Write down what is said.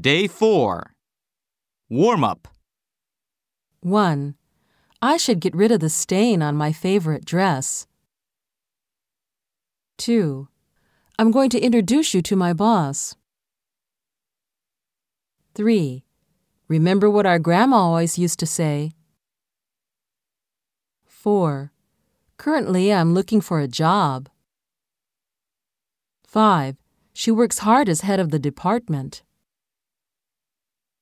Day 4. Warm up. 1. I should get rid of the stain on my favorite dress. 2. I'm going to introduce you to my boss. 3. Remember what our grandma always used to say. 4. Currently, I'm looking for a job. 5. She works hard as head of the department.